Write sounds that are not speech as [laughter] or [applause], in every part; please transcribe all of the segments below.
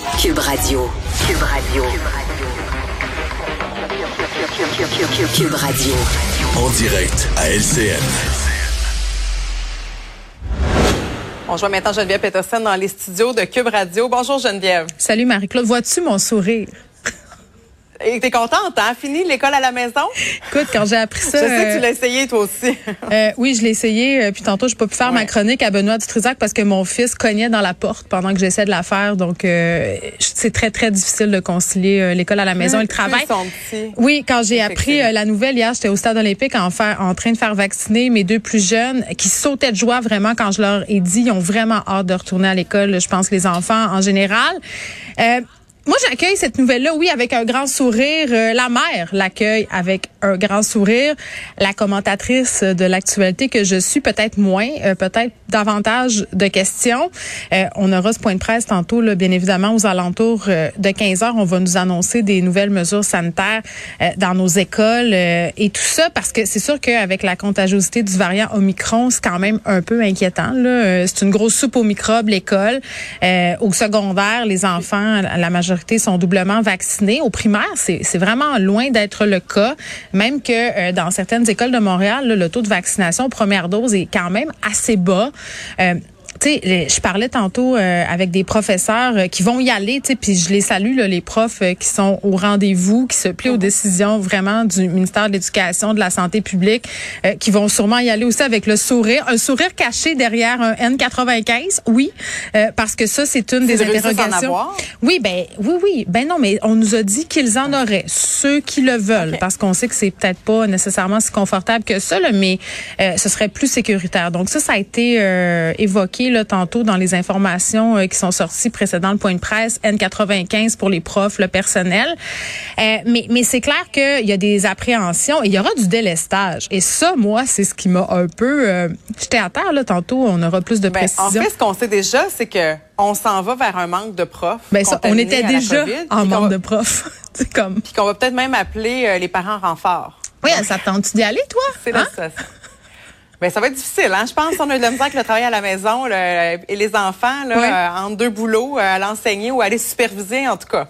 Cube Radio. Cube Radio. Cube Radio. En direct à LCN. On joue maintenant Geneviève Peterson dans les studios de Cube Radio. Bonjour Geneviève. Salut Marie-Claude. Vois-tu mon sourire? Et t'es contente, hein? Fini l'école à la maison? Écoute, quand j'ai appris ça. Je sais que euh, tu l'as essayé toi aussi. [laughs] euh, oui, je l'ai essayé. euh, puis tantôt, je peux plus faire ma chronique à Benoît Dutrisac parce que mon fils cognait dans la porte pendant que j'essaie de la faire. Donc, euh, c'est très, très difficile de concilier euh, l'école à la maison et le travail. Oui, quand j'ai appris euh, la nouvelle hier, j'étais au stade olympique en, faire, en train de faire vacciner mes deux plus jeunes qui sautaient de joie vraiment quand je leur ai dit. Ils ont vraiment hâte de retourner à l'école. Je pense que les enfants en général. Moi, j'accueille cette nouvelle-là, oui, avec un grand sourire. Euh, la mère l'accueille avec un grand sourire. La commentatrice de l'actualité que je suis, peut-être moins, euh, peut-être davantage de questions. Euh, on aura ce point de presse tantôt, là, bien évidemment, aux alentours de 15 heures. On va nous annoncer des nouvelles mesures sanitaires dans nos écoles et tout ça, parce que c'est sûr qu'avec la contagiosité du variant Omicron, c'est quand même un peu inquiétant. Là. C'est une grosse soupe aux microbes, l'école. Au secondaire, les enfants, la majorité sont doublement vaccinés. Au primaire, c'est vraiment loin d'être le cas. Même que euh, dans certaines écoles de Montréal, le taux de vaccination première dose est quand même assez bas. Euh, tu sais, je parlais tantôt euh, avec des professeurs euh, qui vont y aller, tu sais, puis je les salue, là, les profs euh, qui sont au rendez-vous, qui se plient aux décisions vraiment du ministère de l'Éducation, de la Santé publique, euh, qui vont sûrement y aller aussi avec le sourire, un sourire caché derrière un N95, oui, euh, parce que ça, c'est une des en interrogations. avoir? Oui, ben oui, oui. Ben non, mais on nous a dit qu'ils en auraient, ceux qui le veulent, parce qu'on sait que c'est peut-être pas nécessairement si confortable que ça, là, mais euh, ce serait plus sécuritaire. Donc ça, ça a été euh, évoqué là tantôt dans les informations euh, qui sont sorties précédant le point de presse N95 pour les profs, le personnel. Euh, mais mais c'est clair qu'il y a des appréhensions et il y aura du délestage. Et ça, moi, c'est ce qui m'a un peu. euh, J'étais à terre là tantôt. On aura plus de Ben, en précision. fait, ce qu'on sait déjà, c'est que on s'en va vers un manque de profs. Ben ça, on était la déjà COVID, en manque va- de profs. [laughs] Comme. Puis qu'on va peut-être même appeler les parents renforts. Oui, ça tente d'y aller, toi? C'est la Hein? situation. Ben, ça va être difficile, hein? Je pense qu'on a de la misère avec le travail à la maison et les enfants, là, euh, entre deux boulots, euh, à l'enseigner ou à aller superviser, en tout cas.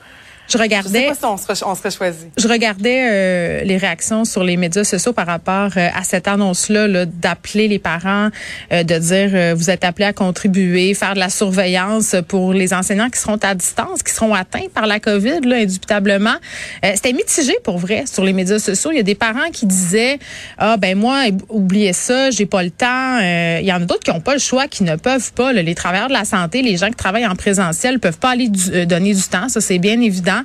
Je Je sais regardais. pas si on serait, on serait choisi. Je regardais euh, les réactions sur les médias sociaux par rapport euh, à cette annonce-là là, d'appeler les parents, euh, de dire euh, vous êtes appelés à contribuer, faire de la surveillance pour les enseignants qui seront à distance, qui seront atteints par la COVID, là, indubitablement. Euh, C'était mitigé pour vrai sur les médias sociaux. Il y a des parents qui disaient ah ben moi oubliez ça, j'ai pas le temps. Euh, Il y en a d'autres qui n'ont pas le choix, qui ne peuvent pas. là. les travailleurs de la santé, les gens qui travaillent en présentiel peuvent pas aller du- euh, donner du temps, ça c'est bien évident.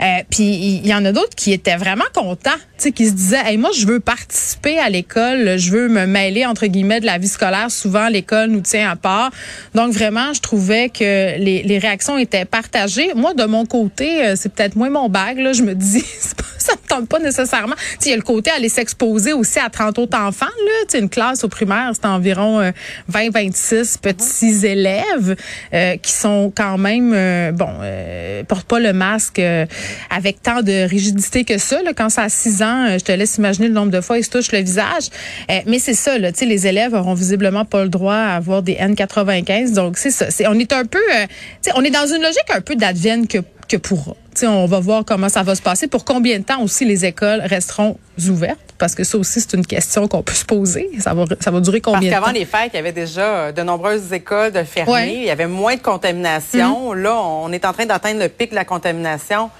Euh, Puis il y en a d'autres qui étaient vraiment contents, qui se disaient, hey, moi je veux participer à l'école, je veux me mêler entre guillemets de la vie scolaire. Souvent l'école nous tient à part. Donc vraiment, je trouvais que les, les réactions étaient partagées. Moi de mon côté, euh, c'est peut-être moins mon bague. Là, je me dis, [laughs] c'est pas- ça me tente pas nécessairement. Il y a le côté aller s'exposer aussi à 30 autres enfants. Là, tu sais, une classe au primaire, c'est environ euh, 20-26 petits élèves euh, qui sont quand même, euh, bon, euh, portent pas le masque euh, avec tant de rigidité que ça. Là, quand c'est à 6 ans, euh, je te laisse imaginer le nombre de fois ils se touchent le visage. Euh, mais c'est ça, là, les élèves auront visiblement pas le droit à avoir des N95. Donc c'est ça. C'est, on est un peu, euh, on est dans une logique un peu d'advienne que que pourra. On va voir comment ça va se passer. Pour combien de temps aussi les écoles resteront ouvertes? Parce que ça aussi, c'est une question qu'on peut se poser. Ça va, ça va durer Parce combien de qu'avant les fêtes, il y avait déjà euh, de nombreuses écoles de fermées. Ouais. Il y avait moins de contamination. Là, on est en train d'atteindre le pic de la contamination.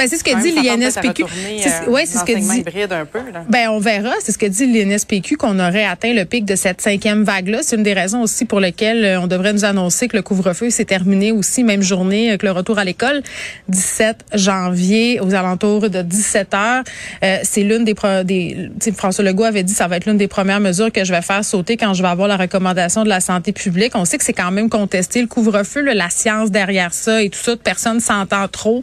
Ben, c'est ce que dit l'INSPQ. C'est- euh, c'est ce que dit. hybride un peu. Là. Ben, on verra. C'est ce que dit l'INSPQ qu'on aurait atteint le pic de cette cinquième vague-là. C'est une des raisons aussi pour lesquelles euh, on devrait nous annoncer que le couvre-feu s'est terminé aussi, même journée euh, que le retour à l'école, 17 janvier, aux alentours de 17 heures. Euh, c'est l'une des, pro- des François Legault avait dit, ça va être l'une des premières mesures que je vais faire sauter quand je vais avoir la recommandation de la santé publique. On sait que c'est quand même contesté le couvre-feu, la science derrière ça et tout ça, personne s'entend trop.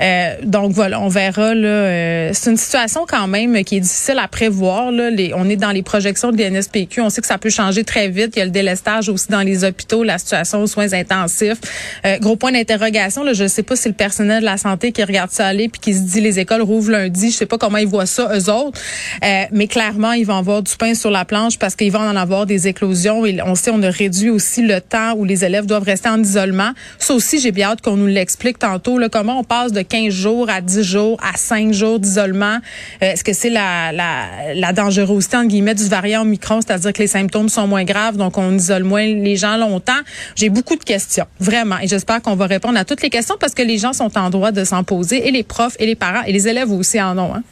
Euh, donc voilà, on verra. Là, euh, c'est une situation quand même qui est difficile à prévoir. Là. Les, on est dans les projections de l'NSPQ. On sait que ça peut changer très vite. Il y a le délestage aussi dans les hôpitaux, la situation aux soins intensifs. Euh, gros point d'interrogation. Là, je ne sais pas si le personnel de la santé qui regarde ça aller puis qui se dit les écoles rouvrent lundi. Je sais pas comment ils voient ça eux autres, euh, mais clairement ils vont avoir du pain sur la planche parce qu'ils vont en avoir des éclosions. Et on sait on a réduit aussi le temps où les élèves doivent rester en isolement. Ça aussi j'ai bien hâte qu'on nous l'explique tantôt. Là, comment on passe de 15 jours à 10 jours à 5 jours d'isolement. Euh, est-ce que c'est la, la, la dangerosité entre guillemets du variant Omicron, c'est-à-dire que les symptômes sont moins graves, donc on isole moins les gens longtemps? J'ai beaucoup de questions, vraiment, et j'espère qu'on va répondre à toutes les questions parce que les gens sont en droit de s'en poser, et les profs, et les parents, et les élèves aussi en ont. Hein.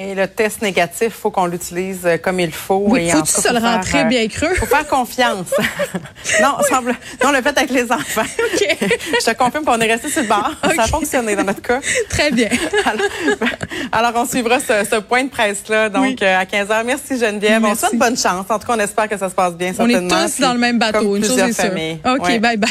Et le test négatif, faut qu'on l'utilise euh, comme il faut. Oui, faut-tu se le rentrer bien euh, creux? Faut faire confiance. [laughs] [laughs] non, semble, non, on l'a fait avec les enfants. [laughs] OK. Je te confirme qu'on est resté sur le bord. Ça a fonctionné dans notre cas. Très bien. alors, on suivra ce, point de presse-là, donc euh, à 15 h. Merci Geneviève. On souhaite bonne chance. En tout cas, on espère que ça se passe bien. On est tous dans le même bateau. Une chose est sûre. OK, bye bye.